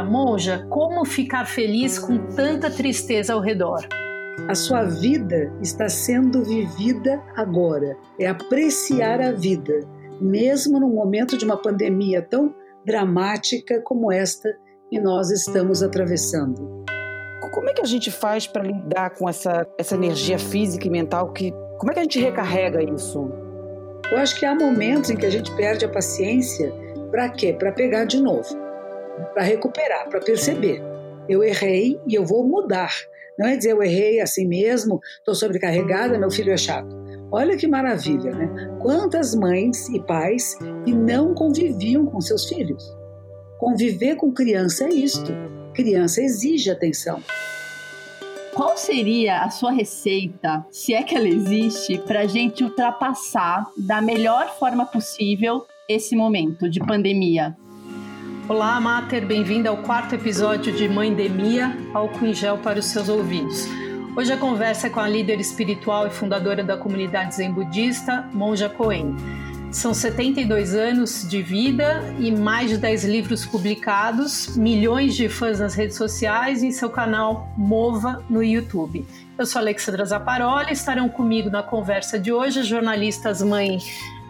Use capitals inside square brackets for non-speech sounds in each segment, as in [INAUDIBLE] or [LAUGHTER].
pergunta: Monja, como ficar feliz com tanta tristeza ao redor? A sua vida está sendo vivida agora. É apreciar a vida, mesmo num momento de uma pandemia tão dramática como esta que nós estamos atravessando. Como é que a gente faz para lidar com essa, essa energia física e mental? Que, como é que a gente recarrega isso? Eu acho que há momentos em que a gente perde a paciência para quê? Para pegar de novo, para recuperar, para perceber. Eu errei e eu vou mudar. Não é dizer eu errei assim mesmo, estou sobrecarregada, meu filho é chato. Olha que maravilha, né? Quantas mães e pais que não conviviam com seus filhos. Conviver com criança é isto. Criança exige atenção. Qual seria a sua receita, se é que ela existe, para a gente ultrapassar da melhor forma possível esse momento de pandemia? Olá, Mater, bem-vinda ao quarto episódio de Mãe Demia, álcool em gel para os seus ouvidos. Hoje a conversa é com a líder espiritual e fundadora da comunidade Zen Budista, Monja Coen. São 72 anos de vida e mais de 10 livros publicados, milhões de fãs nas redes sociais e em seu canal Mova no YouTube. Eu sou Alexandra Zaparoli, estarão comigo na conversa de hoje as jornalistas mãe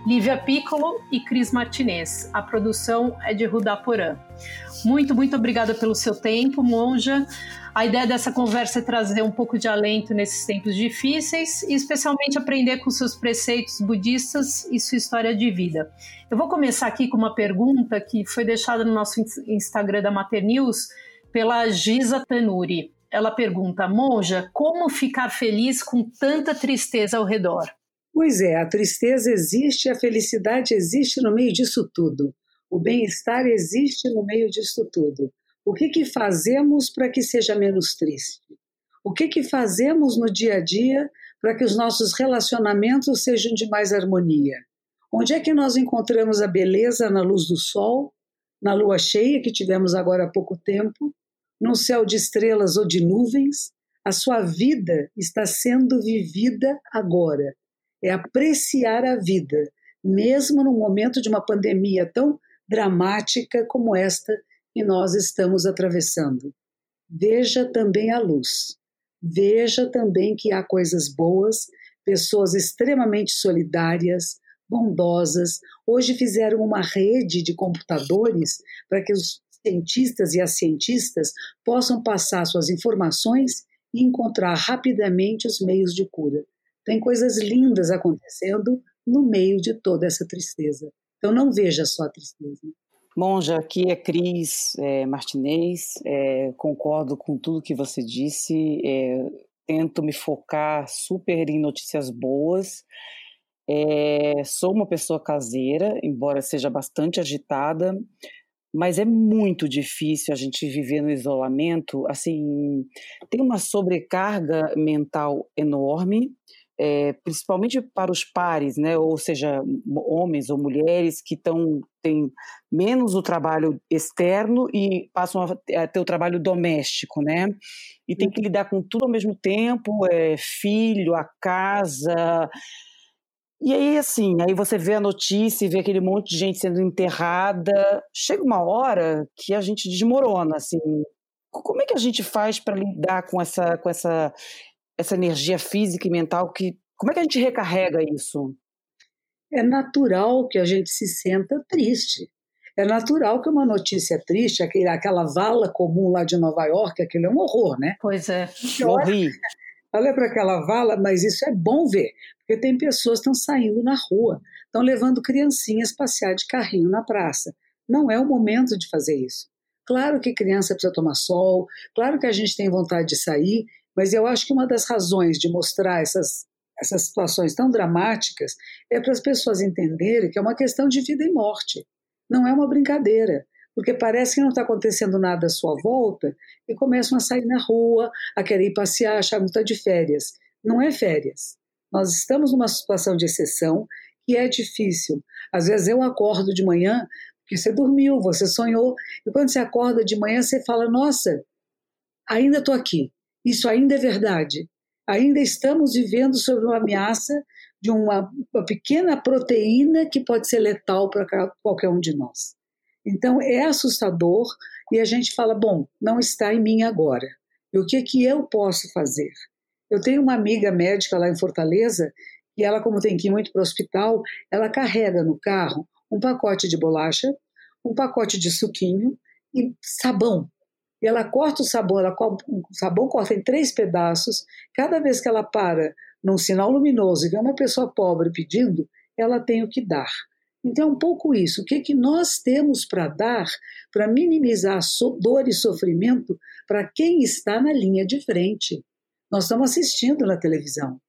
Lívia Piccolo e Cris Martinez. A produção é de Rudaporã. Muito, muito obrigada pelo seu tempo, Monja. A ideia dessa conversa é trazer um pouco de alento nesses tempos difíceis e, especialmente, aprender com seus preceitos budistas e sua história de vida. Eu vou começar aqui com uma pergunta que foi deixada no nosso Instagram da Mater News pela Giza Tanuri. Ela pergunta: Monja, como ficar feliz com tanta tristeza ao redor? Pois é, a tristeza existe a felicidade existe no meio disso tudo. O bem-estar existe no meio disso tudo. O que, que fazemos para que seja menos triste? O que, que fazemos no dia a dia para que os nossos relacionamentos sejam de mais harmonia? Onde é que nós encontramos a beleza na luz do sol, na lua cheia que tivemos agora há pouco tempo, num céu de estrelas ou de nuvens? A sua vida está sendo vivida agora é apreciar a vida, mesmo no momento de uma pandemia tão dramática como esta que nós estamos atravessando. Veja também a luz. Veja também que há coisas boas, pessoas extremamente solidárias, bondosas. Hoje fizeram uma rede de computadores para que os cientistas e as cientistas possam passar suas informações e encontrar rapidamente os meios de cura. Tem coisas lindas acontecendo no meio de toda essa tristeza. Então não veja só a tristeza. Monja, aqui é Cris é, Martinez, é, concordo com tudo que você disse, é, tento me focar super em notícias boas. É, sou uma pessoa caseira, embora seja bastante agitada, mas é muito difícil a gente viver no isolamento. Assim, tem uma sobrecarga mental enorme é, principalmente para os pares, né, ou seja, homens ou mulheres que estão têm menos o trabalho externo e passam a ter o trabalho doméstico, né, e tem que lidar com tudo ao mesmo tempo, é, filho, a casa, e aí, assim, aí você vê a notícia e vê aquele monte de gente sendo enterrada. Chega uma hora que a gente desmorona, assim. Como é que a gente faz para lidar com essa, com essa essa energia física e mental que como é que a gente recarrega isso? É natural que a gente se senta triste. É natural que uma notícia triste, aquela vala comum lá de Nova York, aquilo é um horror, né? Pois é. Morri. [LAUGHS] Olha para aquela vala, mas isso é bom ver, porque tem pessoas que estão saindo na rua, estão levando criancinhas passear de carrinho na praça. Não é o momento de fazer isso. Claro que criança precisa tomar sol, claro que a gente tem vontade de sair, mas eu acho que uma das razões de mostrar essas, essas situações tão dramáticas é para as pessoas entenderem que é uma questão de vida e morte. Não é uma brincadeira. Porque parece que não está acontecendo nada à sua volta e começam a sair na rua, a querer ir passear, achar que está de férias. Não é férias. Nós estamos numa situação de exceção que é difícil. Às vezes eu acordo de manhã, porque você dormiu, você sonhou, e quando você acorda de manhã, você fala: Nossa, ainda estou aqui. Isso ainda é verdade. Ainda estamos vivendo sob uma ameaça de uma, uma pequena proteína que pode ser letal para qualquer um de nós. Então é assustador e a gente fala, bom, não está em mim agora. E o que que eu posso fazer? Eu tenho uma amiga médica lá em Fortaleza e ela, como tem que ir muito para o hospital, ela carrega no carro um pacote de bolacha, um pacote de suquinho e sabão. E ela corta o sabão, ela o sabão corta em três pedaços. Cada vez que ela para num sinal luminoso e vê uma pessoa pobre pedindo, ela tem o que dar. Então é um pouco isso. O que, que nós temos para dar para minimizar dor e sofrimento para quem está na linha de frente? Nós estamos assistindo na televisão.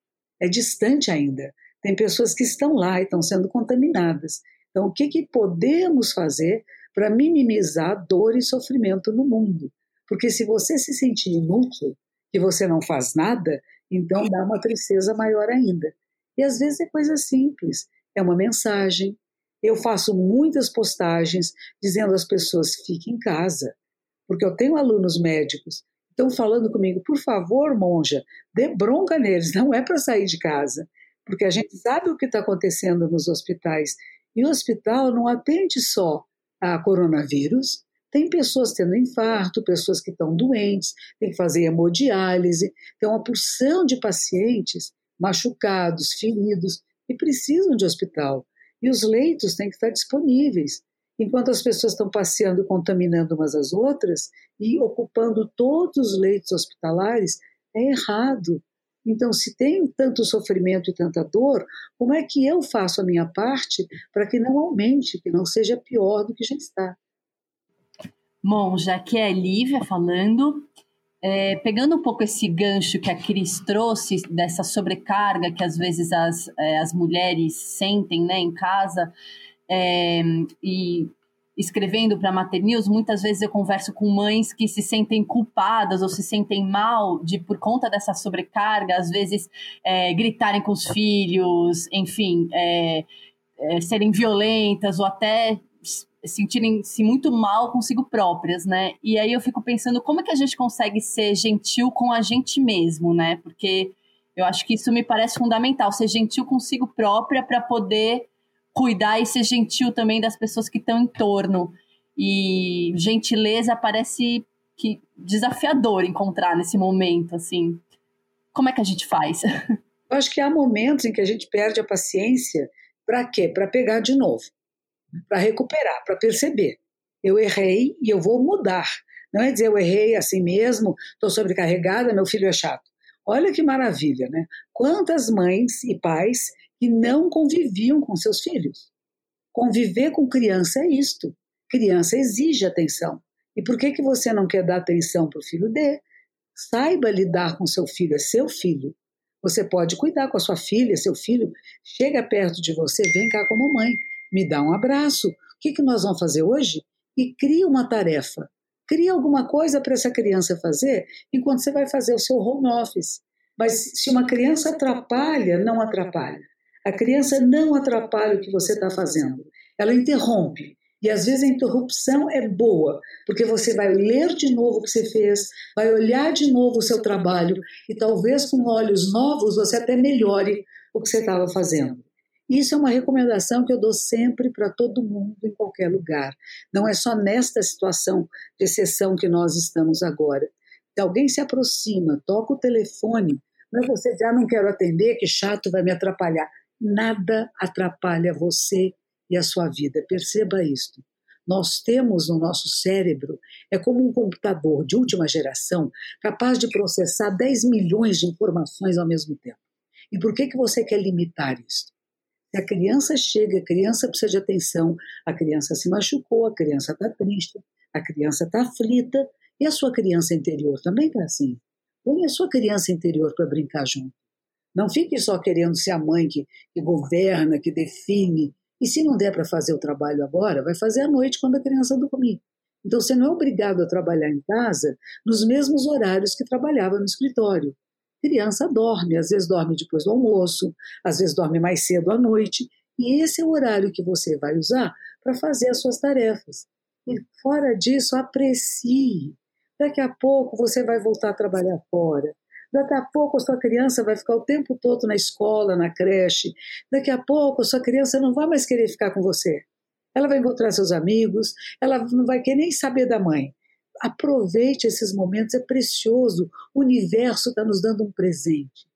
É distante ainda. Tem pessoas que estão lá e estão sendo contaminadas. Então, o que, que podemos fazer para minimizar dor e sofrimento no mundo? Porque se você se sentir inútil, que você não faz nada, então dá uma tristeza maior ainda. E às vezes é coisa simples, é uma mensagem. Eu faço muitas postagens dizendo às pessoas fiquem em casa, porque eu tenho alunos médicos estão falando comigo, por favor, monja, dê bronca neles, não é para sair de casa, porque a gente sabe o que está acontecendo nos hospitais. E o hospital não atende só a coronavírus, tem pessoas tendo infarto, pessoas que estão doentes, tem que fazer hemodiálise, tem uma porção de pacientes machucados, feridos, e precisam de hospital. E os leitos têm que estar disponíveis. Enquanto as pessoas estão passeando e contaminando umas às outras e ocupando todos os leitos hospitalares, é errado. Então, se tem tanto sofrimento e tanta dor, como é que eu faço a minha parte para que não aumente, que não seja pior do que já está? Bom, já que é Lívia falando, é, pegando um pouco esse gancho que a Cris trouxe, dessa sobrecarga que às vezes as, é, as mulheres sentem né, em casa, é, e escrevendo para a Mater News, muitas vezes eu converso com mães que se sentem culpadas ou se sentem mal de por conta dessa sobrecarga, às vezes é, gritarem com os filhos, enfim, é, é, serem violentas ou até sentirem-se muito mal consigo próprias, né? E aí eu fico pensando como é que a gente consegue ser gentil com a gente mesmo, né? Porque eu acho que isso me parece fundamental, ser gentil consigo própria para poder cuidar e ser gentil também das pessoas que estão em torno. E gentileza parece que desafiador encontrar nesse momento, assim. Como é que a gente faz? [LAUGHS] Eu acho que há momentos em que a gente perde a paciência para quê? Para pegar de novo para recuperar, para perceber. Eu errei e eu vou mudar. Não é dizer eu errei assim mesmo, estou sobrecarregada, meu filho é chato. Olha que maravilha, né? Quantas mães e pais que não conviviam com seus filhos. Conviver com criança é isto. Criança exige atenção. E por que, que você não quer dar atenção para o filho dele? Saiba lidar com seu filho, é seu filho. Você pode cuidar com a sua filha, seu filho. Chega perto de você, vem cá com a mamãe me dá um abraço. O que, que nós vamos fazer hoje? E cria uma tarefa. Cria alguma coisa para essa criança fazer enquanto você vai fazer o seu home office. Mas se uma criança atrapalha, não atrapalha. A criança não atrapalha o que você está fazendo. Ela interrompe. E às vezes a interrupção é boa, porque você vai ler de novo o que você fez, vai olhar de novo o seu trabalho e talvez com olhos novos você até melhore o que você estava fazendo. Isso é uma recomendação que eu dou sempre para todo mundo, em qualquer lugar. Não é só nesta situação de exceção que nós estamos agora. Se alguém se aproxima, toca o telefone, não é você já ah, não quero atender, que chato, vai me atrapalhar. Nada atrapalha você e a sua vida. Perceba isto. Nós temos no nosso cérebro, é como um computador de última geração, capaz de processar 10 milhões de informações ao mesmo tempo. E por que, que você quer limitar isso? A criança chega, a criança precisa de atenção, a criança se machucou, a criança está triste, a criança está aflita, e a sua criança interior também está assim. Põe a sua criança interior para brincar junto. Não fique só querendo ser a mãe que, que governa, que define. E se não der para fazer o trabalho agora, vai fazer à noite quando a criança dormir. Então você não é obrigado a trabalhar em casa nos mesmos horários que trabalhava no escritório criança dorme, às vezes dorme depois do almoço, às vezes dorme mais cedo à noite, e esse é o horário que você vai usar para fazer as suas tarefas. E fora disso, aprecie. Daqui a pouco você vai voltar a trabalhar fora. Daqui a pouco a sua criança vai ficar o tempo todo na escola, na creche. Daqui a pouco a sua criança não vai mais querer ficar com você. Ela vai encontrar seus amigos, ela não vai querer nem saber da mãe. Aproveite esses momentos, é precioso. O universo está nos dando um presente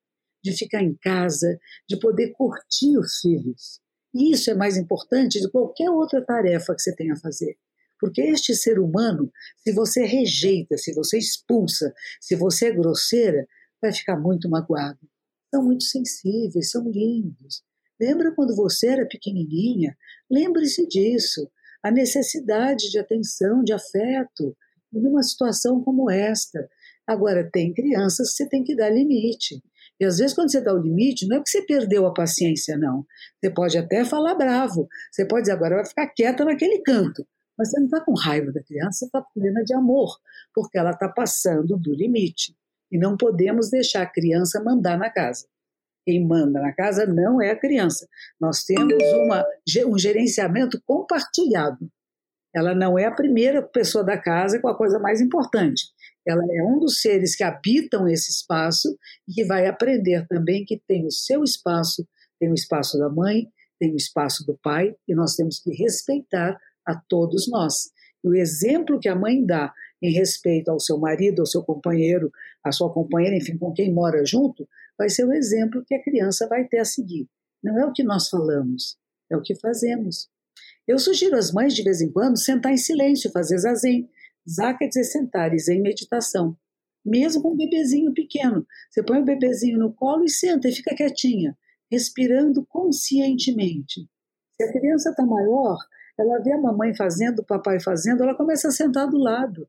de ficar em casa, de poder curtir os filhos. E isso é mais importante de qualquer outra tarefa que você tenha a fazer. Porque este ser humano, se você rejeita, se você expulsa, se você é grosseira, vai ficar muito magoado. São muito sensíveis, são lindos. Lembra quando você era pequenininha? Lembre-se disso. A necessidade de atenção, de afeto, numa situação como esta. Agora, tem crianças que você tem que dar limite. E às vezes, quando você dá o limite, não é que você perdeu a paciência, não. Você pode até falar bravo. Você pode dizer, agora vai ficar quieta naquele canto. Mas você não está com raiva da criança, você está plena de amor, porque ela está passando do limite. E não podemos deixar a criança mandar na casa. Quem manda na casa não é a criança. Nós temos uma, um gerenciamento compartilhado. Ela não é a primeira pessoa da casa com a coisa mais importante. Ela é um dos seres que habitam esse espaço e que vai aprender também que tem o seu espaço, tem o espaço da mãe, tem o espaço do pai, e nós temos que respeitar a todos nós. E o exemplo que a mãe dá em respeito ao seu marido, ao seu companheiro, à sua companheira, enfim, com quem mora junto, vai ser o exemplo que a criança vai ter a seguir. Não é o que nós falamos, é o que fazemos. Eu sugiro às mães, de vez em quando, sentar em silêncio, fazer zazen. Zá quer dizer sentar e zen meditação. Mesmo com um bebezinho pequeno. Você põe o bebezinho no colo e senta e fica quietinha, respirando conscientemente. Se a criança está maior, ela vê a mamãe fazendo, o papai fazendo, ela começa a sentar do lado.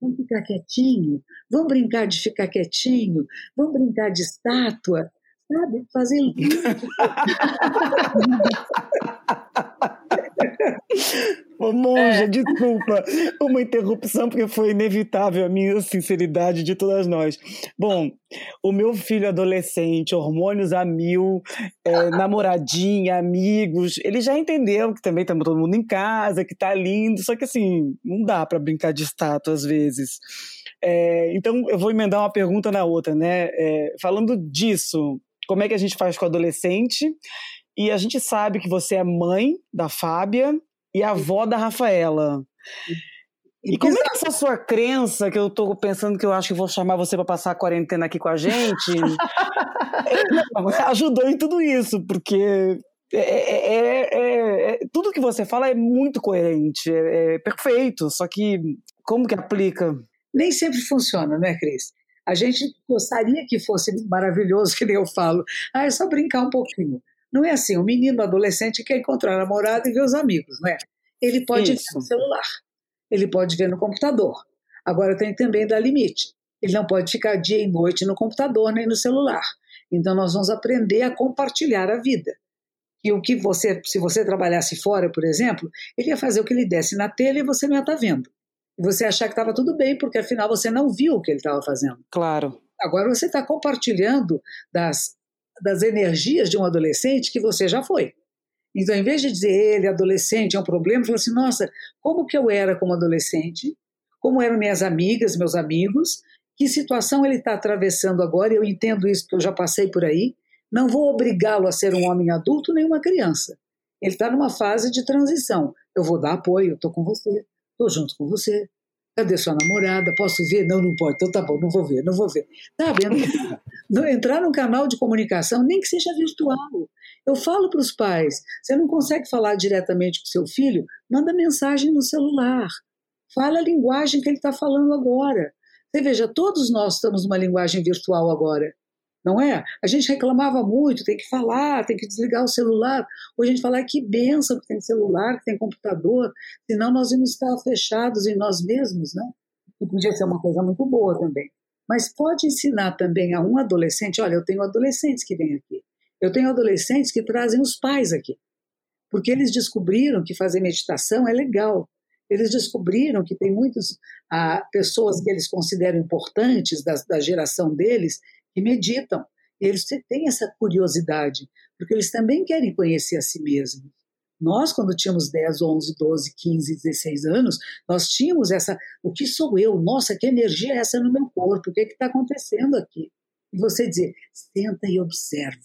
Vamos ficar quietinho, vamos brincar de ficar quietinho, vamos brincar de estátua, sabe? Fazer. [LAUGHS] Ô, monja, é. desculpa uma interrupção, porque foi inevitável a minha sinceridade de todas nós. Bom, o meu filho adolescente, hormônios a mil, é, namoradinha, amigos, ele já entendeu que também estamos todo mundo em casa, que tá lindo, só que assim, não dá para brincar de estátua às vezes. É, então, eu vou emendar uma pergunta na outra, né? É, falando disso, como é que a gente faz com o adolescente? E a gente sabe que você é mãe da Fábia e avó da Rafaela. E como é que essa sua crença, que eu tô pensando que eu acho que vou chamar você para passar a quarentena aqui com a gente, [LAUGHS] [LAUGHS] ajudou em tudo isso, porque é é, é, é, é, tudo que você fala é muito coerente, é, é, perfeito, só que como que aplica? Nem sempre funciona, né, Cris? A gente gostaria que fosse maravilhoso, [LAUGHS] que nem eu falo. Ah, é só brincar um pouquinho. Não é assim, o menino adolescente quer encontrar a namorada e ver os amigos, né? Ele pode Isso. ver no celular, ele pode ver no computador. Agora tem também dar limite. Ele não pode ficar dia e noite no computador nem no celular. Então nós vamos aprender a compartilhar a vida. E o que você, se você trabalhasse fora, por exemplo, ele ia fazer o que ele desse na telha e você não ia estar vendo. E você ia achar que estava tudo bem, porque afinal você não viu o que ele estava fazendo. Claro. Agora você está compartilhando das das energias de um adolescente que você já foi. Então, em vez de dizer ele, adolescente, é um problema, fala assim: nossa, como que eu era como adolescente? Como eram minhas amigas, meus amigos? Que situação ele está atravessando agora? Eu entendo isso porque eu já passei por aí. Não vou obrigá-lo a ser um homem adulto nem uma criança. Ele está numa fase de transição. Eu vou dar apoio, estou com você, estou junto com você, Cadê sua namorada? Posso ver? Não, não pode. Então tá bom, não vou ver, não vou ver. Tá vendo? [LAUGHS] Entrar num canal de comunicação, nem que seja virtual. Eu falo para os pais: você não consegue falar diretamente com seu filho? Manda mensagem no celular. Fala a linguagem que ele está falando agora. Você veja, todos nós estamos numa linguagem virtual agora não é? A gente reclamava muito, tem que falar, tem que desligar o celular. Hoje a gente fala que benção que tem celular, que tem computador, senão nós íamos estar fechados em nós mesmos, né? E podia ser uma coisa muito boa também. Mas pode ensinar também a um adolescente, olha, eu tenho adolescentes que vêm aqui. Eu tenho adolescentes que trazem os pais aqui. Porque eles descobriram que fazer meditação é legal. Eles descobriram que tem muitas ah, pessoas que eles consideram importantes da, da geração deles que meditam. Eles têm essa curiosidade, porque eles também querem conhecer a si mesmos. Nós, quando tínhamos 10, 11, 12, 15, 16 anos, nós tínhamos essa: o que sou eu? Nossa, que energia é essa no meu corpo? O que é está acontecendo aqui? E você dizer: senta e observa.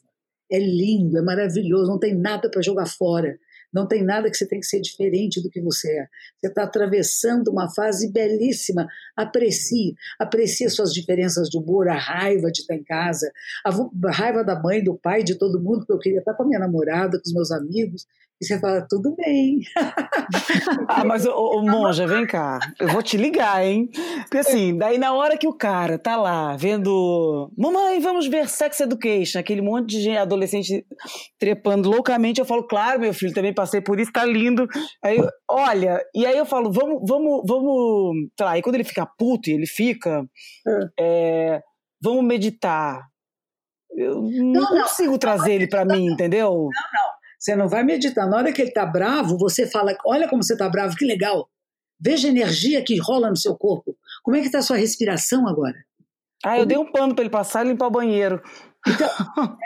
É lindo, é maravilhoso, não tem nada para jogar fora. Não tem nada que você tem que ser diferente do que você é. Você está atravessando uma fase belíssima. Aprecie, aprecie suas diferenças de humor, a raiva de estar em casa, a raiva da mãe, do pai, de todo mundo, porque eu queria estar com a minha namorada, com os meus amigos. E você fala, tudo bem. [LAUGHS] ah, mas, ô, ô, monja, vem cá. Eu vou te ligar, hein? Porque assim, daí na hora que o cara tá lá vendo. Mamãe, vamos ver Sex Education, aquele monte de adolescente trepando loucamente, eu falo, claro, meu filho, também passei por isso, tá lindo. Aí, olha, e aí eu falo, vamos, vamos, vamos. Sei lá, e quando ele fica puto e ele fica. É. É, vamos meditar. Eu não, não consigo não, trazer não, ele para mim, entendeu? Não, não. Você não vai meditar. Na hora que ele está bravo, você fala: Olha como você está bravo, que legal. Veja a energia que rola no seu corpo. Como é que está a sua respiração agora? Ah, eu dei um pano para ele passar e limpar o banheiro. Então,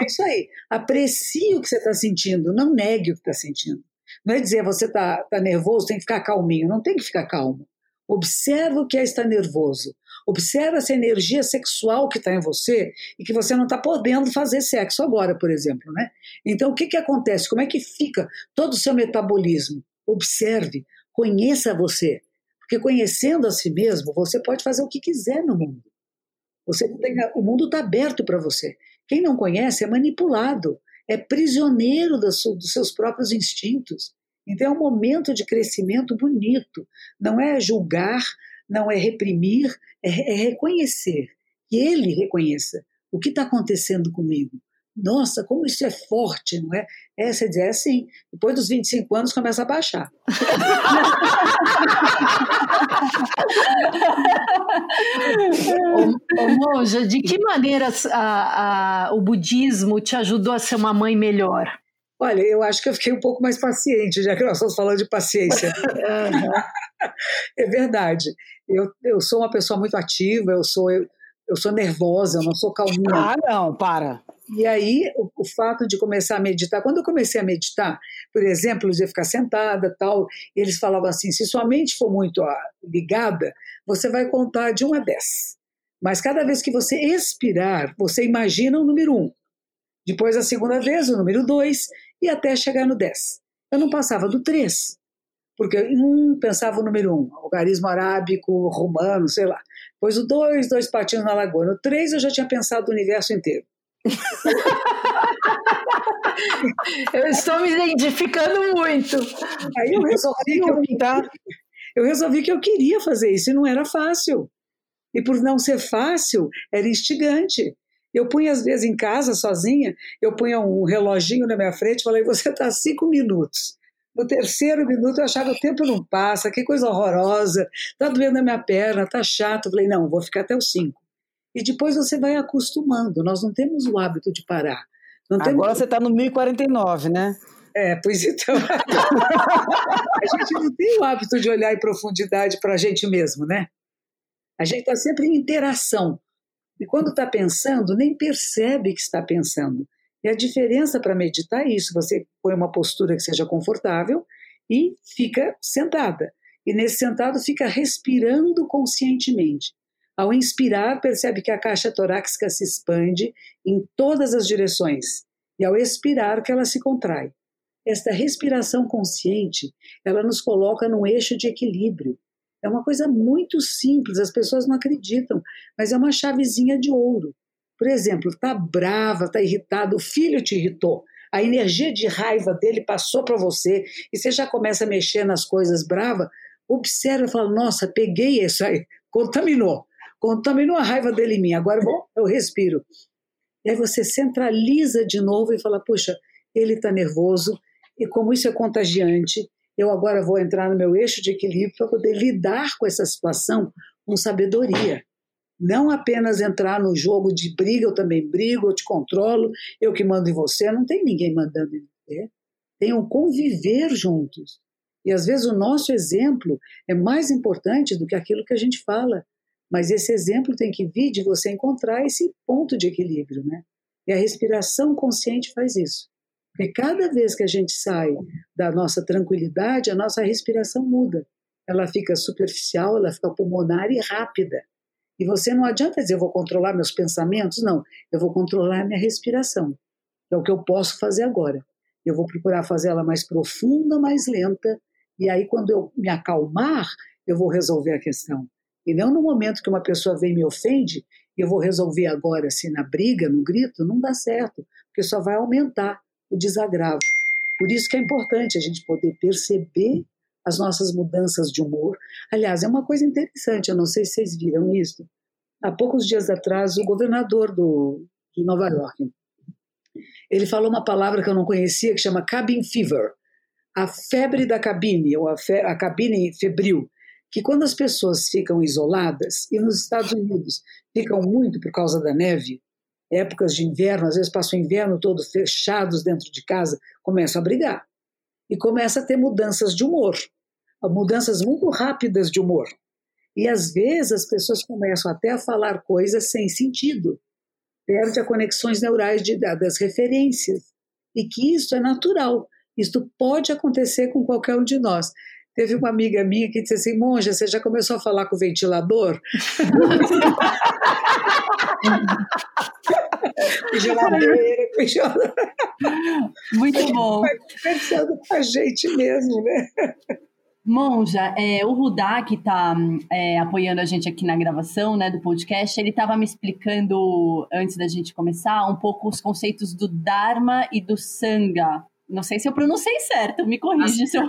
é isso aí. Aprecie o que você está sentindo, não negue o que está sentindo. Não é dizer você está tá nervoso, tem que ficar calminho. Não tem que ficar calmo. Observa o que é estar nervoso. Observa essa energia sexual que está em você e que você não está podendo fazer sexo agora, por exemplo. Né? Então, o que, que acontece? Como é que fica todo o seu metabolismo? Observe, conheça você. Porque conhecendo a si mesmo, você pode fazer o que quiser no mundo. Você tem, o mundo está aberto para você. Quem não conhece é manipulado, é prisioneiro dos seus próprios instintos. Então é um momento de crescimento bonito. Não é julgar, não é reprimir, é, é reconhecer. Que ele reconheça o que está acontecendo comigo. Nossa, como isso é forte, não é? É dizer assim, depois dos 25 anos começa a baixar. [LAUGHS] ô, ô, Monja, de que maneira a, a, o budismo te ajudou a ser uma mãe melhor? Olha, eu acho que eu fiquei um pouco mais paciente, já que nós estamos falando de paciência. [LAUGHS] é verdade. Eu, eu sou uma pessoa muito ativa, eu sou, eu, eu sou nervosa, eu não sou calminha. Ah, não, para. E aí, o, o, fato de começar a meditar, quando eu comecei a meditar, por exemplo, eu ia ficar sentada tal, eles falavam assim: se sua mente for muito ah, ligada, você vai contar de 1 a 10. Mas cada vez que você expirar, você imagina o número 1. Depois, a segunda vez, o número 2, e até chegar no 10. Eu não passava do 3, porque um pensava o número 1, um, algarismo arábico, romano, sei lá. Depois o 2, dois patinhos na lagoa. No 3 eu já tinha pensado o universo inteiro. [LAUGHS] eu estou me identificando muito. Aí eu resolvi que eu, eu resolvi que eu queria fazer isso e não era fácil. E por não ser fácil, era instigante. Eu punha, às vezes, em casa, sozinha, eu punha um reloginho na minha frente e falei, você está cinco minutos. No terceiro minuto eu achava o tempo não passa, que coisa horrorosa, está doendo a minha perna, está chato. Eu falei, não, vou ficar até os cinco. E depois você vai acostumando, nós não temos o hábito de parar. Não Agora temos... você está no 1049, né? É, pois então. [LAUGHS] a gente não tem o hábito de olhar em profundidade para a gente mesmo, né? A gente está sempre em interação. E quando está pensando, nem percebe que está pensando. E a diferença para meditar é isso: você põe uma postura que seja confortável e fica sentada. E nesse sentado fica respirando conscientemente. Ao inspirar, percebe que a caixa torácica se expande em todas as direções. E ao expirar, que ela se contrai. Esta respiração consciente, ela nos coloca num eixo de equilíbrio. É uma coisa muito simples, as pessoas não acreditam, mas é uma chavezinha de ouro. Por exemplo, está brava, está irritado, o filho te irritou, a energia de raiva dele passou para você e você já começa a mexer nas coisas brava, observa e fala: Nossa, peguei isso aí, contaminou, contaminou a raiva dele em mim, agora bom, eu respiro. E aí você centraliza de novo e fala: Puxa, ele está nervoso e como isso é contagiante, eu agora vou entrar no meu eixo de equilíbrio para poder lidar com essa situação com sabedoria. Não apenas entrar no jogo de briga, eu também brigo, eu te controlo, eu que mando em você. Não tem ninguém mandando em você. Tem um conviver juntos. E às vezes o nosso exemplo é mais importante do que aquilo que a gente fala. Mas esse exemplo tem que vir de você encontrar esse ponto de equilíbrio, né? E a respiração consciente faz isso. Porque cada vez que a gente sai da nossa tranquilidade, a nossa respiração muda. Ela fica superficial, ela fica pulmonar e rápida. E você não adianta dizer, eu vou controlar meus pensamentos. Não, eu vou controlar minha respiração. É o que eu posso fazer agora. Eu vou procurar fazer ela mais profunda, mais lenta, e aí quando eu me acalmar, eu vou resolver a questão. E não no momento que uma pessoa vem e me ofende, eu vou resolver agora, assim, na briga, no grito, não dá certo, porque só vai aumentar o desagravo. Por isso que é importante a gente poder perceber as nossas mudanças de humor. Aliás, é uma coisa interessante, eu não sei se vocês viram isso. Há poucos dias atrás, o governador do, de Nova York, ele falou uma palavra que eu não conhecia, que chama cabin fever, a febre da cabine, ou a, fe, a cabine febril, que quando as pessoas ficam isoladas, e nos Estados Unidos ficam muito por causa da neve, épocas de inverno, às vezes passam o inverno todo fechados dentro de casa, começam a brigar. E começa a ter mudanças de humor, mudanças muito rápidas de humor. E às vezes as pessoas começam até a falar coisas sem sentido, perde as conexões neurais de, das referências, e que isso é natural. Isto pode acontecer com qualquer um de nós. Teve uma amiga minha que disse assim: Monja, você já começou a falar com o ventilador? [LAUGHS] Geladeira, Muito bom. Pensando com a gente mesmo, né? Monja, é, o Rudá, que está é, apoiando a gente aqui na gravação né, do podcast, ele estava me explicando, antes da gente começar, um pouco os conceitos do Dharma e do Sangha. Não sei se eu pronunciei certo, me corrige se eu,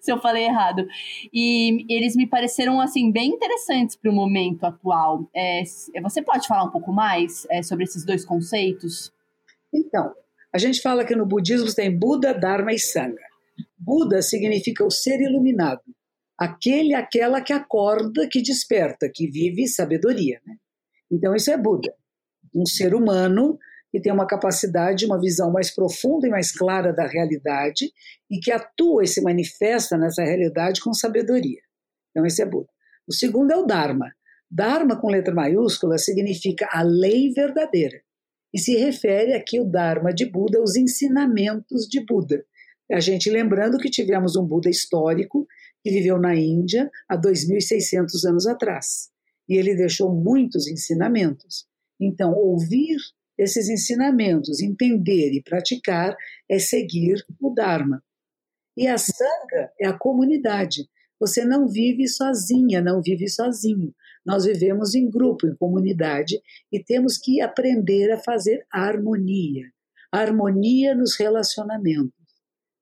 se eu falei errado. E eles me pareceram, assim, bem interessantes para o momento atual. É, você pode falar um pouco mais é, sobre esses dois conceitos? Então, a gente fala que no budismo tem Buda, Dharma e Sangha. Buda significa o ser iluminado, aquele, aquela que acorda, que desperta, que vive sabedoria. Né? Então, isso é Buda. Um ser humano que tem uma capacidade, uma visão mais profunda e mais clara da realidade e que atua e se manifesta nessa realidade com sabedoria. Então, esse é Buda. O segundo é o Dharma. Dharma, com letra maiúscula, significa a lei verdadeira. E se refere aqui o Dharma de Buda aos ensinamentos de Buda. A gente lembrando que tivemos um Buda histórico que viveu na Índia há 2.600 anos atrás. E ele deixou muitos ensinamentos. Então, ouvir esses ensinamentos, entender e praticar, é seguir o Dharma. E a Sangha é a comunidade. Você não vive sozinha, não vive sozinho. Nós vivemos em grupo, em comunidade, e temos que aprender a fazer harmonia. Harmonia nos relacionamentos.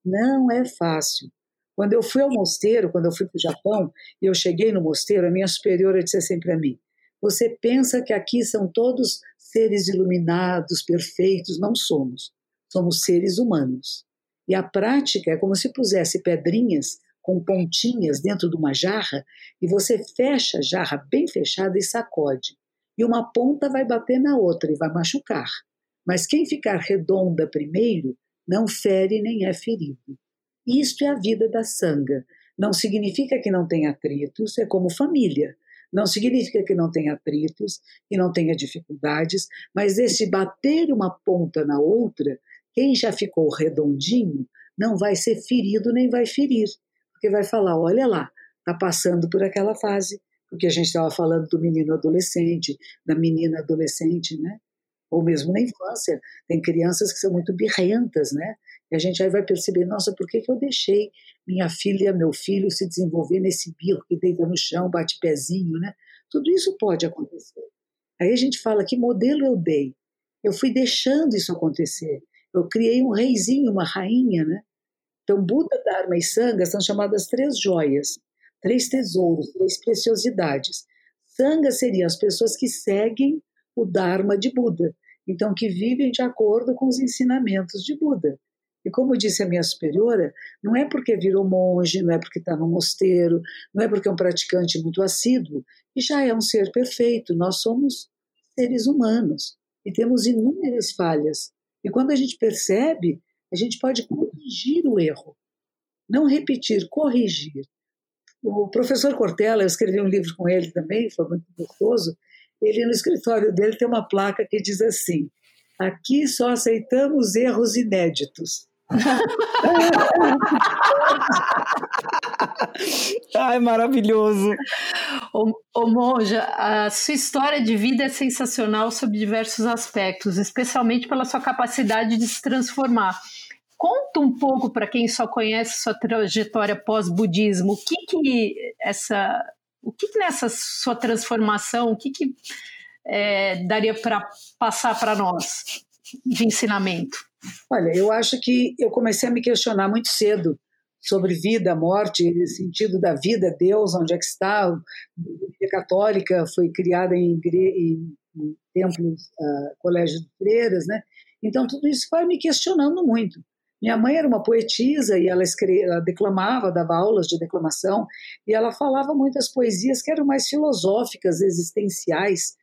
Não é fácil. Quando eu fui ao mosteiro, quando eu fui para o Japão, e eu cheguei no mosteiro, a minha superiora disse assim para mim: Você pensa que aqui são todos seres iluminados, perfeitos, não somos. Somos seres humanos. E a prática é como se pusesse pedrinhas com pontinhas dentro de uma jarra e você fecha a jarra bem fechada e sacode. E uma ponta vai bater na outra e vai machucar. Mas quem ficar redonda primeiro não fere nem é ferido. Isto é a vida da sanga. Não significa que não tem atritos, é como família. Não significa que não tenha atritos, que não tenha dificuldades, mas esse bater uma ponta na outra, quem já ficou redondinho não vai ser ferido nem vai ferir, porque vai falar: olha lá, está passando por aquela fase, porque a gente estava falando do menino adolescente, da menina adolescente, né? Ou mesmo na infância, tem crianças que são muito birrentas, né? E a gente aí vai perceber, nossa, por que, que eu deixei minha filha, meu filho se desenvolver nesse birro que deita no chão, bate pezinho, né? Tudo isso pode acontecer. Aí a gente fala, que modelo eu dei? Eu fui deixando isso acontecer. Eu criei um reizinho, uma rainha, né? Então, Buda, Dharma e Sangha são chamadas três joias, três tesouros, três preciosidades. Sangha seriam as pessoas que seguem o Dharma de Buda, então que vivem de acordo com os ensinamentos de Buda. E como disse a minha superiora, não é porque virou monge, não é porque está no mosteiro, não é porque é um praticante muito assíduo, e já é um ser perfeito. Nós somos seres humanos e temos inúmeras falhas. E quando a gente percebe, a gente pode corrigir o erro. Não repetir, corrigir. O professor Cortella, eu escrevi um livro com ele também, foi muito gostoso. Ele, no escritório dele, tem uma placa que diz assim: aqui só aceitamos erros inéditos. [LAUGHS] Ai, maravilhoso. Ô, ô, Monja, a sua história de vida é sensacional sob diversos aspectos, especialmente pela sua capacidade de se transformar. conta um pouco para quem só conhece sua trajetória pós-budismo, o que que essa, o que, que nessa sua transformação, o que que é, daria para passar para nós de ensinamento? Olha, eu acho que eu comecei a me questionar muito cedo sobre vida, morte, sentido da vida, Deus, onde é que está. A Igreja Católica foi criada em, em, em templos, uh, colégios de freiras, né? Então tudo isso vai me questionando muito. Minha mãe era uma poetisa e ela, escreve, ela declamava, dava aulas de declamação e ela falava muitas poesias que eram mais filosóficas, existenciais.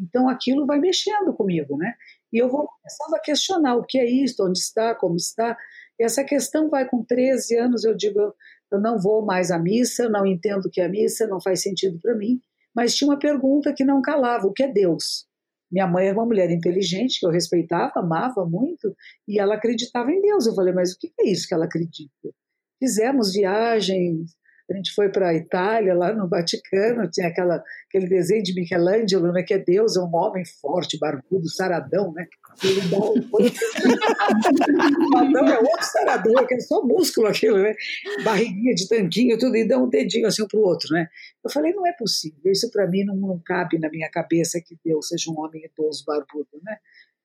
Então aquilo vai mexendo comigo, né? E eu vou começando a questionar o que é isso, onde está, como está. E essa questão vai com 13 anos, eu digo, eu não vou mais à missa, não entendo o que é missa, não faz sentido para mim. Mas tinha uma pergunta que não calava: o que é Deus? Minha mãe era uma mulher inteligente, que eu respeitava, amava muito, e ela acreditava em Deus. Eu falei, mas o que é isso que ela acredita? Fizemos viagens, a gente foi para a Itália, lá no Vaticano, tinha aquela, aquele desenho de Michelangelo, né, que é Deus, é um homem forte, barbudo, saradão, né? Um... [LAUGHS] Saradão é outro saradão, que é só músculo aquilo, né? Barriguinha de tanquinho, tudo, e dá um dedinho assim para o outro, né? Eu falei, não é possível, isso para mim não, não cabe na minha cabeça que Deus seja um homem idoso, barbudo, né?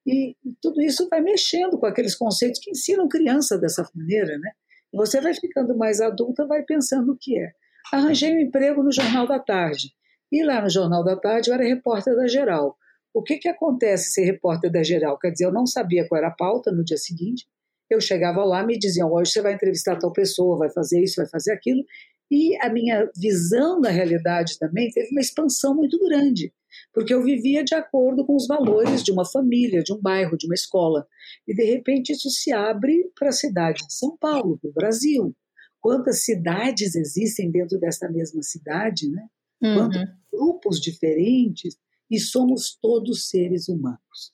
E, e tudo isso vai mexendo com aqueles conceitos que ensinam criança dessa maneira, né? Você vai ficando mais adulta, vai pensando o que é. Arranjei um emprego no Jornal da Tarde. E lá no Jornal da Tarde eu era repórter da Geral. O que, que acontece ser repórter da Geral? Quer dizer, eu não sabia qual era a pauta no dia seguinte. Eu chegava lá, me diziam: hoje você vai entrevistar tal pessoa, vai fazer isso, vai fazer aquilo. E a minha visão da realidade também teve uma expansão muito grande porque eu vivia de acordo com os valores de uma família, de um bairro, de uma escola. E de repente isso se abre para a cidade de São Paulo, do Brasil. Quantas cidades existem dentro dessa mesma cidade, né? Uhum. Quantos grupos diferentes e somos todos seres humanos.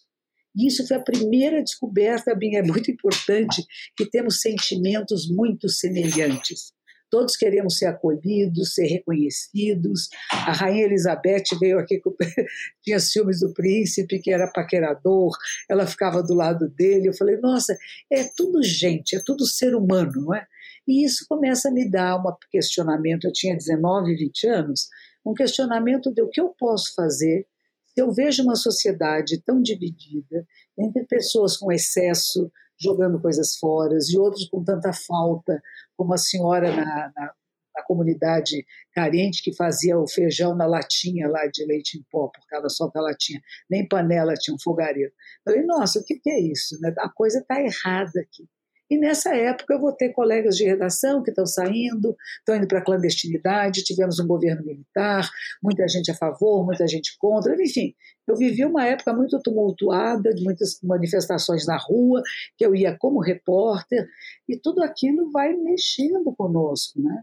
Isso foi a primeira descoberta minha, é muito importante, que temos sentimentos muito semelhantes. Todos queremos ser acolhidos, ser reconhecidos. A rainha Elizabeth veio aqui, com... [LAUGHS] tinha ciúmes do príncipe, que era paquerador, ela ficava do lado dele. Eu falei, nossa, é tudo gente, é tudo ser humano, não é? E isso começa a me dar um questionamento. Eu tinha 19, 20 anos, um questionamento de o que eu posso fazer se eu vejo uma sociedade tão dividida entre pessoas com excesso, jogando coisas fora, e outros com tanta falta, como a senhora na, na, na, comunidade carente que fazia o feijão na latinha lá de leite em pó, por causa só da latinha, nem panela tinha um fogareiro. Falei, nossa, o que, que é isso? Né? A coisa está errada aqui. E nessa época eu vou ter colegas de redação que estão saindo, estão indo para a clandestinidade, tivemos um governo militar, muita gente a favor, muita gente contra, enfim. Eu vivi uma época muito tumultuada, de muitas manifestações na rua, que eu ia como repórter, e tudo aquilo vai mexendo conosco, né?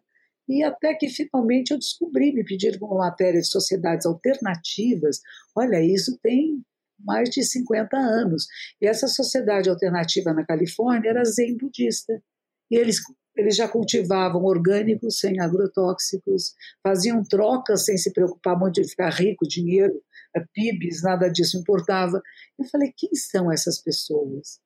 E até que finalmente eu descobri, me pediram uma matéria de sociedades alternativas. Olha, isso tem mais de 50 anos. E essa sociedade alternativa na Califórnia era zen budista. E eles, eles já cultivavam orgânicos sem agrotóxicos, faziam trocas sem se preocupar muito de ficar rico, dinheiro, eh, PIBs, nada disso importava. Eu falei, quem são essas pessoas?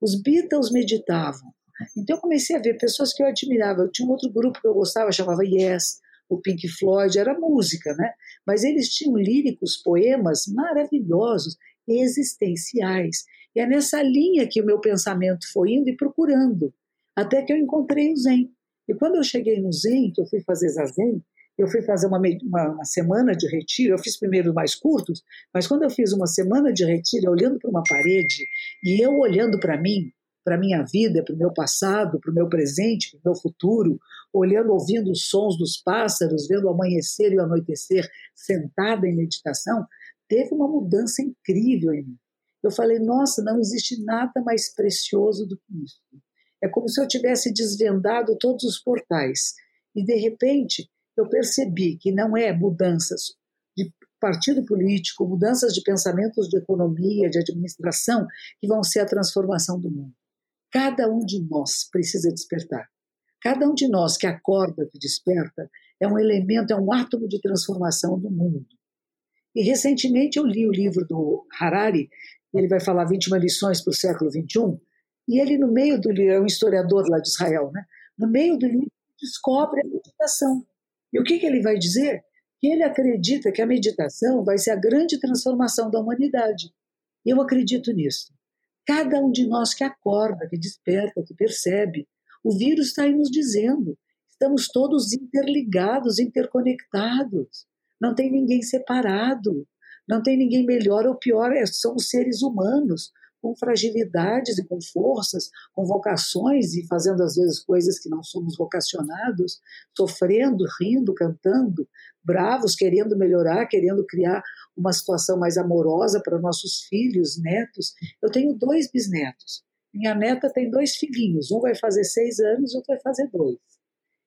Os Beatles meditavam. Então eu comecei a ver pessoas que eu admirava. Eu tinha um outro grupo que eu gostava, chamava Yes, o Pink Floyd, era música, né? Mas eles tinham líricos, poemas maravilhosos existenciais. E é nessa linha que o meu pensamento foi indo e procurando, até que eu encontrei o Zen. E quando eu cheguei no Zen, que eu fui fazer Zazen, eu fui fazer uma, uma, uma, semana de retiro, eu fiz primeiro mais curtos, mas quando eu fiz uma semana de retiro, olhando para uma parede, e eu olhando para mim, para minha vida, para o meu passado, para o meu presente, para o meu futuro, olhando, ouvindo os sons dos pássaros, vendo o amanhecer e o anoitecer, sentada em meditação, teve uma mudança incrível em mim. Eu falei, nossa, não existe nada mais precioso do que isso. É como se eu tivesse desvendado todos os portais. E, de repente, eu percebi que não é mudanças de partido político, mudanças de pensamentos de economia, de administração, que vão ser a transformação do mundo. Cada um de nós precisa despertar. Cada um de nós que acorda, que desperta, é um elemento, é um átomo de transformação do mundo. E recentemente eu li o livro do Harari, ele vai falar 21 lições para o século XXI, E ele, no meio do livro, é um historiador lá de Israel, né? no meio do livro, descobre a meditação. E o que, que ele vai dizer? Que ele acredita que a meditação vai ser a grande transformação da humanidade. Eu acredito nisso. Cada um de nós que acorda, que desperta, que percebe, o vírus está aí nos dizendo. Estamos todos interligados, interconectados. Não tem ninguém separado. Não tem ninguém melhor ou pior, é, são seres humanos com fragilidades e com forças, com vocações e fazendo às vezes coisas que não somos vocacionados, sofrendo, rindo, cantando, bravos, querendo melhorar, querendo criar uma situação mais amorosa para nossos filhos, netos. Eu tenho dois bisnetos. Minha neta tem dois filhinhos, um vai fazer seis anos, outro vai fazer dois.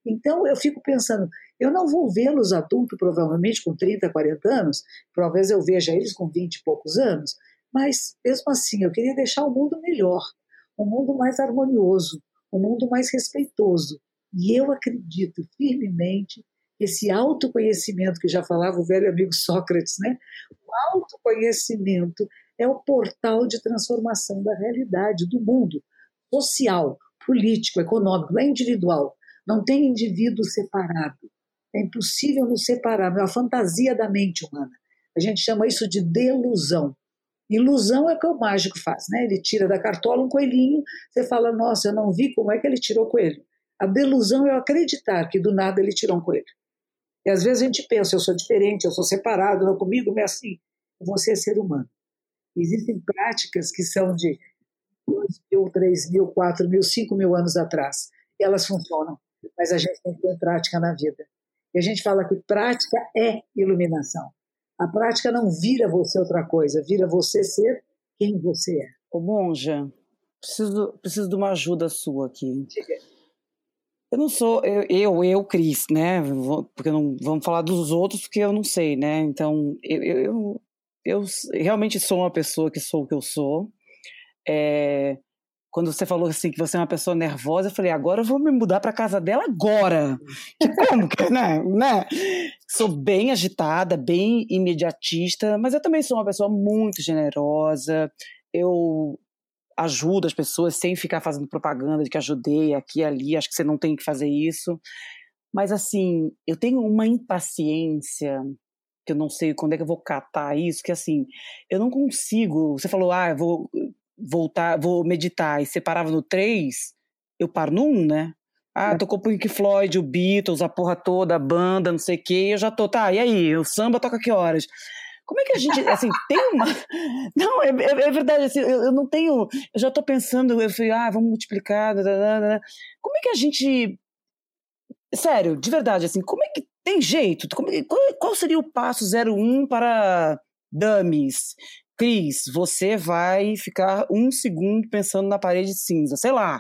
Então eu fico pensando, eu não vou vê-los adultos, provavelmente com 30, 40 anos, talvez eu veja eles com 20 e poucos anos, mas, mesmo assim, eu queria deixar o mundo melhor, um mundo mais harmonioso, um mundo mais respeitoso. E eu acredito firmemente que esse autoconhecimento que já falava o velho amigo Sócrates, né? O autoconhecimento é o portal de transformação da realidade, do mundo social, político, econômico, não é individual. Não tem indivíduo separado. É impossível nos separar, é uma fantasia da mente humana. A gente chama isso de delusão. Ilusão é o que o mágico faz, né? Ele tira da cartola um coelhinho, você fala, nossa, eu não vi como é que ele tirou o coelho. A delusão é acreditar que do nada ele tirou um coelho. E às vezes a gente pensa, eu sou diferente, eu sou separado, não comigo, não é assim. Você é ser humano. Existem práticas que são de 2 mil, 3 mil, 4 mil, 5 mil anos atrás. Elas funcionam, mas a gente tem que ter prática na vida. E a gente fala que prática é iluminação. A prática não vira você outra coisa, vira você ser quem você é. Ô monja, preciso, preciso de uma ajuda sua aqui. Eu não sou, eu, eu, eu, Cris, né? Porque não vamos falar dos outros, porque eu não sei, né? Então, eu, eu, eu realmente sou uma pessoa que sou o que eu sou. É, quando você falou assim que você é uma pessoa nervosa, eu falei, agora eu vou me mudar para casa dela agora. [LAUGHS] Que como, né? né? Sou bem agitada, bem imediatista, mas eu também sou uma pessoa muito generosa. Eu ajudo as pessoas sem ficar fazendo propaganda de que ajudei aqui e ali, acho que você não tem que fazer isso. Mas assim, eu tenho uma impaciência que eu não sei quando é que eu vou catar isso, que assim, eu não consigo. Você falou, ah, eu vou voltar, vou meditar e separava no 3, eu paro no 1, né? Ah, é. tocou Pink Floyd, o Beatles, a porra toda, a banda, não sei o quê, eu já tô, tá, e aí, o samba toca que horas? Como é que a gente, assim, tem uma... [LAUGHS] Não, é, é, é verdade, assim, eu, eu, não tenho, eu já tô pensando, eu falei, ah, vamos multiplicar, como é que a gente, sério, de verdade, assim, como é que tem jeito? Como, qual, qual seria o passo 01 para dummies? Cris, você vai ficar um segundo pensando na parede cinza, sei lá.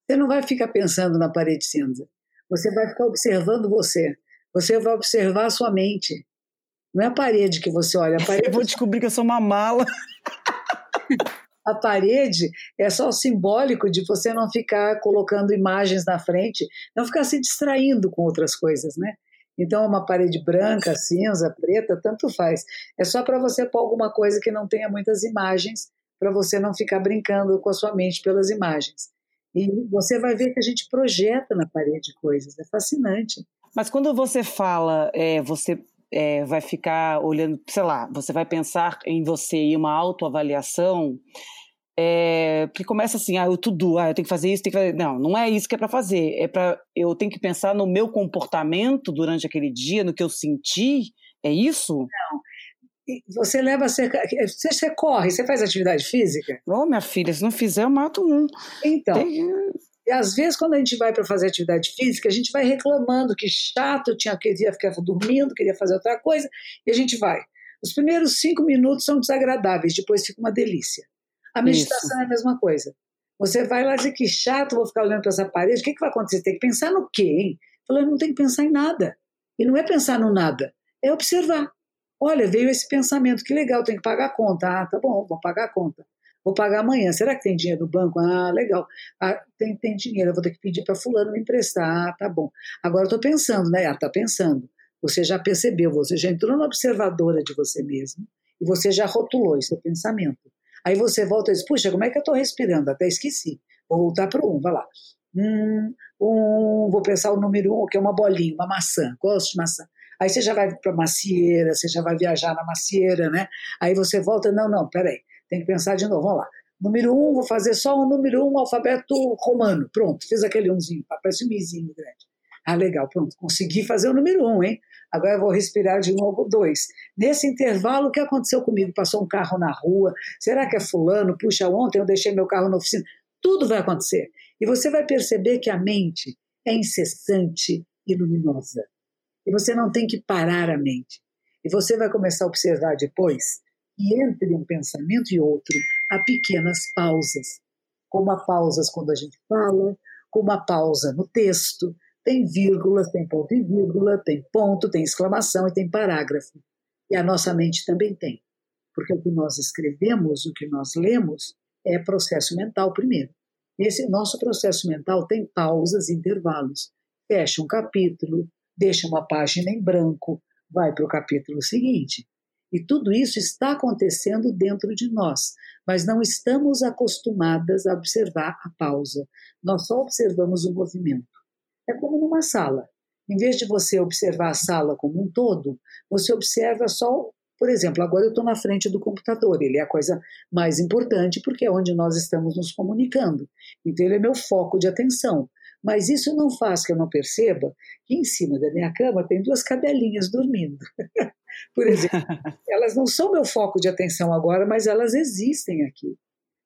Você não vai ficar pensando na parede cinza. Você vai ficar observando você. Você vai observar a sua mente. Não é a parede que você olha. A [LAUGHS] parede... Eu vou descobrir que eu sou uma mala. [LAUGHS] a parede é só o simbólico de você não ficar colocando imagens na frente, não ficar se distraindo com outras coisas, né? Então, uma parede branca, cinza, preta, tanto faz. É só para você pôr alguma coisa que não tenha muitas imagens, para você não ficar brincando com a sua mente pelas imagens. E você vai ver que a gente projeta na parede coisas, é fascinante. Mas quando você fala, é, você é, vai ficar olhando, sei lá, você vai pensar em você e uma autoavaliação, é, que começa assim, ah, eu tudo, ah, eu tenho que fazer isso, tenho que fazer. Não, não é isso que é para fazer. É para eu tenho que pensar no meu comportamento durante aquele dia, no que eu senti. É isso? Não. Você leva a ser. Você, você corre, você faz atividade física? Ô, oh, minha filha, se não fizer, eu mato um. Então. Tem... E às vezes, quando a gente vai para fazer atividade física, a gente vai reclamando que chato, tinha, queria ficar dormindo, queria fazer outra coisa, e a gente vai. Os primeiros cinco minutos são desagradáveis, depois fica uma delícia. A meditação Isso. é a mesma coisa. Você vai lá dizer que chato, vou ficar olhando para essa parede, o que, que vai acontecer? Tem que pensar no quê, hein? Falando, não tem que pensar em nada. E não é pensar no nada, é observar. Olha, veio esse pensamento, que legal, tem que pagar a conta. Ah, tá bom, vou pagar a conta. Vou pagar amanhã. Será que tem dinheiro no banco? Ah, legal. Ah, tem, tem dinheiro, eu vou ter que pedir para fulano me emprestar. Ah, tá bom. Agora eu estou pensando, né? Ah, tá pensando. Você já percebeu, você já entrou na observadora de você mesmo e você já rotulou esse pensamento. Aí você volta e diz, puxa, como é que eu estou respirando? Até esqueci. Vou voltar para um, vai lá. Hum, um, vou pensar o número um, que é uma bolinha, uma maçã. Gosto de maçã. Aí você já vai para macieira, você já vai viajar na macieira, né? Aí você volta, não, não, peraí, tem que pensar de novo, vamos lá. Número um, vou fazer só um número um, alfabeto romano. Pronto, fiz aquele umzinho, parece um mizinho grande. Ah, legal, pronto, consegui fazer o número um, hein? Agora eu vou respirar de novo dois. Nesse intervalo, o que aconteceu comigo? Passou um carro na rua, será que é fulano? Puxa, ontem eu deixei meu carro na oficina. Tudo vai acontecer. E você vai perceber que a mente é incessante e luminosa. E você não tem que parar a mente. E você vai começar a observar depois que entre um pensamento e outro há pequenas pausas. Como há pausas quando a gente fala, como há pausa no texto, tem vírgula, tem ponto e vírgula, tem ponto, tem exclamação e tem parágrafo. E a nossa mente também tem. Porque o que nós escrevemos, o que nós lemos, é processo mental primeiro. Esse nosso processo mental tem pausas, intervalos. Fecha um capítulo, deixa uma página em branco, vai para o capítulo seguinte. E tudo isso está acontecendo dentro de nós, mas não estamos acostumadas a observar a pausa. Nós só observamos o movimento. É como numa sala. Em vez de você observar a sala como um todo, você observa só, por exemplo, agora eu estou na frente do computador, ele é a coisa mais importante porque é onde nós estamos nos comunicando. Então ele é meu foco de atenção. Mas isso não faz que eu não perceba que em cima da minha cama tem duas cadelinhas dormindo. [LAUGHS] Por exemplo, [LAUGHS] elas não são meu foco de atenção agora, mas elas existem aqui.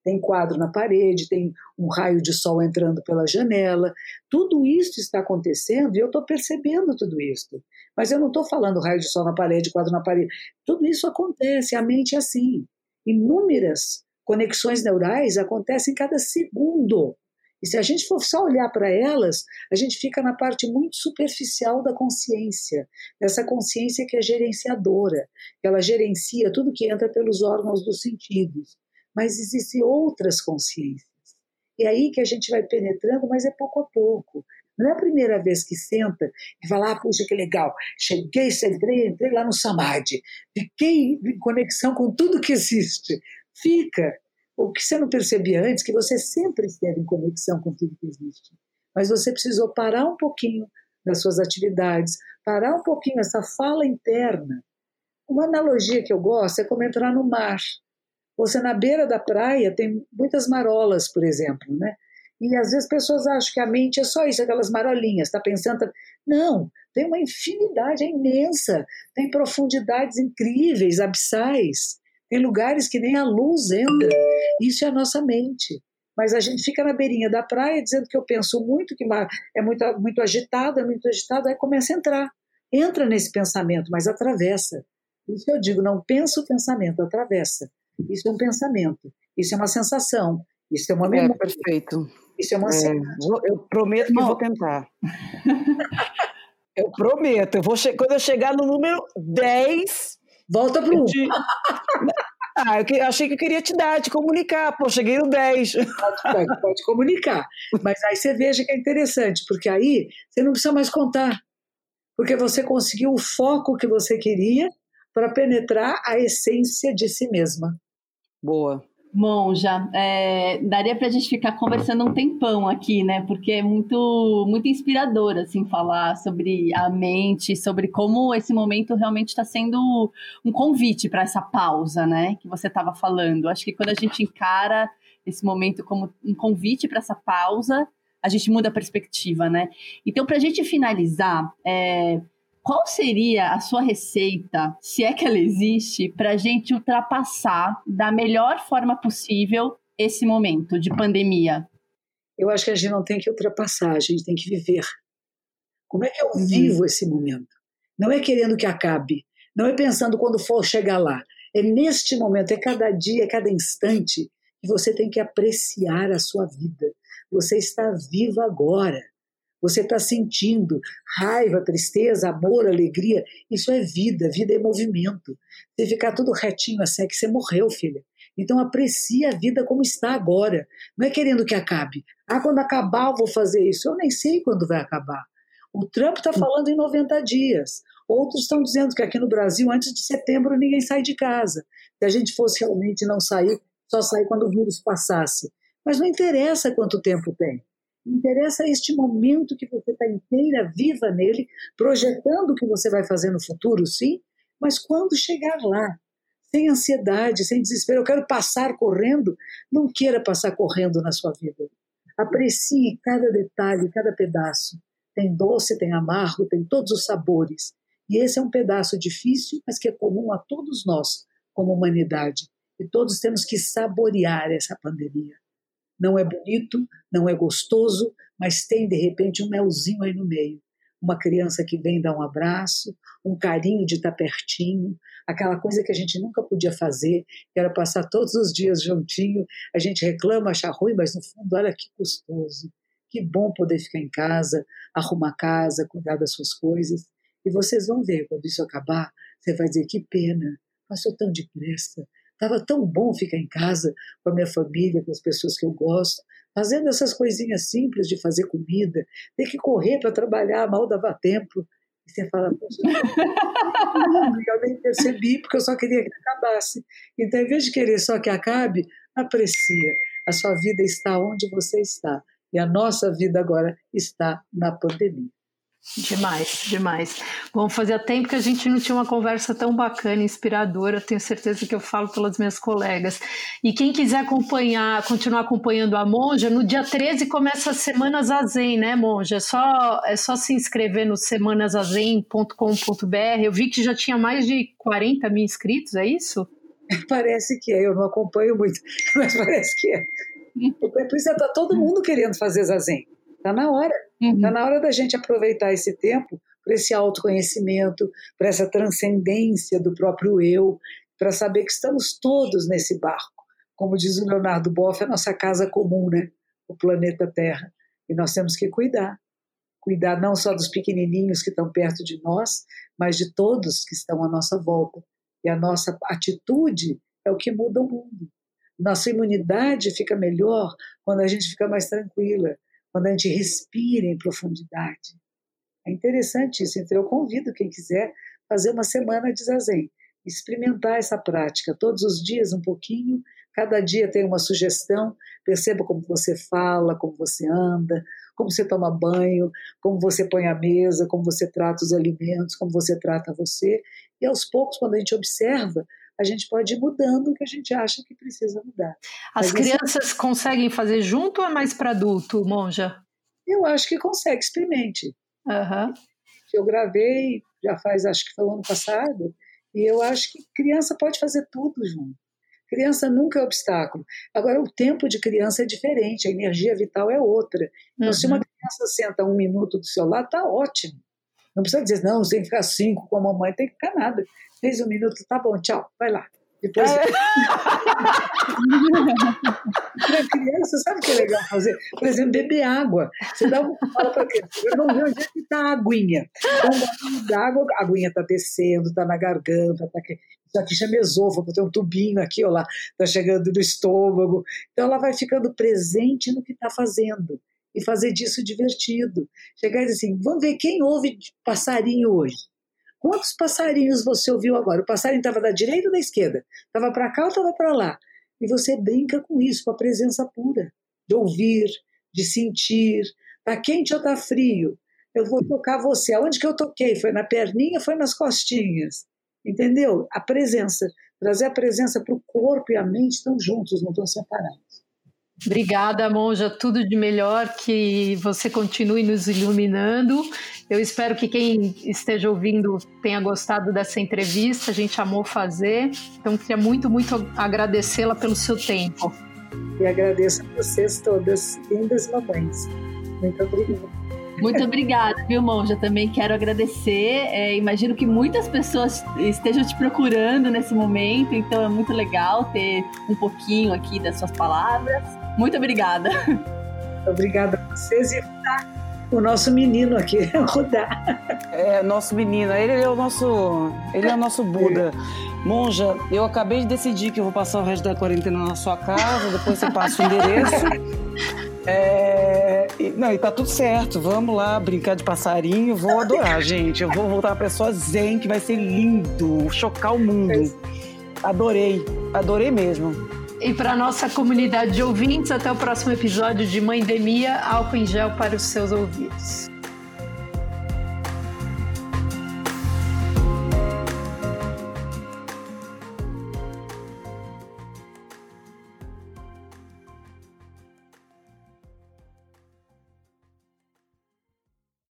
Tem quadro na parede, tem um raio de sol entrando pela janela. Tudo isso está acontecendo e eu estou percebendo tudo isso. Mas eu não estou falando raio de sol na parede, quadro na parede. Tudo isso acontece, a mente é assim. Inúmeras conexões neurais acontecem cada segundo. E se a gente for só olhar para elas, a gente fica na parte muito superficial da consciência, dessa consciência que é gerenciadora, que ela gerencia tudo que entra pelos órgãos dos sentidos. Mas existem outras consciências. É aí que a gente vai penetrando, mas é pouco a pouco. Não é a primeira vez que senta e fala, ah, puxa, que legal, cheguei, entrei, entrei lá no Samadhi, fiquei em conexão com tudo que existe. Fica, o que você não percebia antes, que você sempre esteve em conexão com tudo que existe. Mas você precisou parar um pouquinho das suas atividades, parar um pouquinho essa fala interna. Uma analogia que eu gosto é como entrar no mar. Você na beira da praia tem muitas marolas, por exemplo, né? E às vezes pessoas acham que a mente é só isso, aquelas marolinhas, está pensando. Não, tem uma infinidade, é imensa, tem profundidades incríveis, abissais. Tem lugares que nem a luz entra. Isso é a nossa mente. Mas a gente fica na beirinha da praia dizendo que eu penso muito, que é muito, muito agitado, é muito agitado, aí começa a entrar. Entra nesse pensamento, mas atravessa. Isso eu digo, não pensa o pensamento, atravessa. Isso é um pensamento, isso é uma sensação, isso é uma é, memória. É, perfeito. Isso é uma é, Eu prometo que vou tentar. eu prometo. Eu vou quando eu chegar no número 10, Volta para o 1. Te... [LAUGHS] ah, eu achei que eu queria te dar, te comunicar. Pô, cheguei no 10. Pode, pode, pode comunicar. Mas aí você veja que é interessante, porque aí você não precisa mais contar. Porque você conseguiu o foco que você queria para penetrar a essência de si mesma. Boa. Monja, é, daria para a gente ficar conversando um tempão aqui, né? Porque é muito, muito inspirador, assim, falar sobre a mente, sobre como esse momento realmente está sendo um convite para essa pausa, né? Que você estava falando. Acho que quando a gente encara esse momento como um convite para essa pausa, a gente muda a perspectiva, né? Então, para a gente finalizar, é, qual seria a sua receita, se é que ela existe, para a gente ultrapassar da melhor forma possível esse momento de pandemia? Eu acho que a gente não tem que ultrapassar, a gente tem que viver. Como é que eu uhum. vivo esse momento? Não é querendo que acabe, não é pensando quando for chegar lá. É neste momento, é cada dia, é cada instante que você tem que apreciar a sua vida. Você está viva agora. Você está sentindo raiva, tristeza, amor, alegria. Isso é vida, vida é movimento. Se ficar tudo retinho assim, é que você morreu, filha. Então aprecie a vida como está agora. Não é querendo que acabe. Ah, quando acabar eu vou fazer isso. Eu nem sei quando vai acabar. O Trump está falando em 90 dias. Outros estão dizendo que aqui no Brasil, antes de setembro, ninguém sai de casa. Se a gente fosse realmente não sair, só sair quando o vírus passasse. Mas não interessa quanto tempo tem. Interessa este momento que você está inteira, viva nele, projetando o que você vai fazer no futuro, sim, mas quando chegar lá, sem ansiedade, sem desespero, eu quero passar correndo, não queira passar correndo na sua vida. Aprecie cada detalhe, cada pedaço. Tem doce, tem amargo, tem todos os sabores. E esse é um pedaço difícil, mas que é comum a todos nós, como humanidade. E todos temos que saborear essa pandemia. Não é bonito, não é gostoso, mas tem de repente um melzinho aí no meio. Uma criança que vem dar um abraço, um carinho de estar pertinho, aquela coisa que a gente nunca podia fazer, que era passar todos os dias juntinho. A gente reclama, acha ruim, mas no fundo, olha que gostoso. Que bom poder ficar em casa, arrumar casa, cuidar das suas coisas. E vocês vão ver, quando isso acabar, você vai dizer: que pena, passou tão depressa. Estava tão bom ficar em casa com a minha família, com as pessoas que eu gosto, fazendo essas coisinhas simples de fazer comida, ter que correr para trabalhar, mal dava tempo. E você fala, poxa, eu nem percebi, porque eu só queria que acabasse. Então, em vez de querer só que acabe, aprecia. A sua vida está onde você está. E a nossa vida agora está na pandemia. Demais, demais. Bom, fazia tempo que a gente não tinha uma conversa tão bacana, inspiradora. Tenho certeza que eu falo pelas minhas colegas. E quem quiser acompanhar, continuar acompanhando a Monja, no dia 13 começa a Semana Zazen, né, Monja? É só, é só se inscrever no semanazazen.com.br. Eu vi que já tinha mais de 40 mil inscritos, é isso? [LAUGHS] Parece que é, eu não acompanho muito, [LAUGHS] mas parece que é. Por isso está todo mundo querendo fazer Zazen. Está na hora. Está uhum. Na hora da gente aproveitar esse tempo para esse autoconhecimento, para essa transcendência do próprio eu, para saber que estamos todos nesse barco. Como diz o Leonardo Boff, é a nossa casa comum, né? o planeta Terra. E nós temos que cuidar. Cuidar não só dos pequenininhos que estão perto de nós, mas de todos que estão à nossa volta. E a nossa atitude é o que muda o mundo. Nossa imunidade fica melhor quando a gente fica mais tranquila, quando a gente respira em profundidade. É interessante isso, então eu convido quem quiser fazer uma semana de zazen, experimentar essa prática todos os dias um pouquinho, cada dia tem uma sugestão, perceba como você fala, como você anda, como você toma banho, como você põe a mesa, como você trata os alimentos, como você trata você, e aos poucos, quando a gente observa, a gente pode ir mudando o que a gente acha que precisa mudar. As Mas crianças conseguem fazer junto ou é mais para adulto, Monja? Eu acho que consegue, experimente. Uhum. Eu gravei, já faz, acho que foi o ano passado, e eu acho que criança pode fazer tudo junto. Criança nunca é obstáculo. Agora, o tempo de criança é diferente, a energia vital é outra. Então, uhum. se uma criança senta um minuto do seu lado, está ótimo. Não precisa dizer, não, você tem que ficar cinco com a mamãe, tem que ficar nada. Fez um minuto, tá bom, tchau, vai lá. Depois. É. para criança, sabe o que é legal fazer? Por exemplo, beber água. Você dá uma fala para criança, eu não ver onde é que está a aguinha. Então, dá água, a aguinha está descendo, está na garganta, está aqui. Isso aqui chama esôfago, tem um tubinho aqui, ó lá, está chegando no estômago. Então, ela vai ficando presente no que está fazendo e fazer disso divertido. Chegar e dizer assim: vamos ver quem ouve passarinho hoje. Quantos passarinhos você ouviu agora? O passarinho estava da direita ou da esquerda? Estava para cá ou estava para lá? E você brinca com isso, com a presença pura, de ouvir, de sentir. Está quente ou está frio? Eu vou tocar você. Aonde que eu toquei? Foi na perninha foi nas costinhas? Entendeu? A presença. Trazer a presença para o corpo e a mente estão juntos, não estão separados. Obrigada, Monja. Tudo de melhor, que você continue nos iluminando. Eu espero que quem esteja ouvindo tenha gostado dessa entrevista. A gente amou fazer. Então, queria muito, muito agradecê-la pelo seu tempo. E agradeço a vocês todas, lindas mamães. Muito obrigada. Muito obrigada, viu, Monja? Também quero agradecer. É, imagino que muitas pessoas estejam te procurando nesse momento, então é muito legal ter um pouquinho aqui das suas palavras. Muito obrigada. Obrigada a vocês e o nosso menino aqui, [LAUGHS] Rudá. É, nosso menino, ele é o nosso, ele é o nosso Buda. Monja, eu acabei de decidir que eu vou passar o resto da quarentena na sua casa, depois você passa o endereço. É, e, não, e tá tudo certo. Vamos lá brincar de passarinho. Vou adorar, gente. Eu vou voltar a pessoa zen, que vai ser lindo, chocar o mundo. Adorei, adorei mesmo. E para nossa comunidade de ouvintes, até o próximo episódio de Mãe Demia, álcool em gel para os seus ouvidos.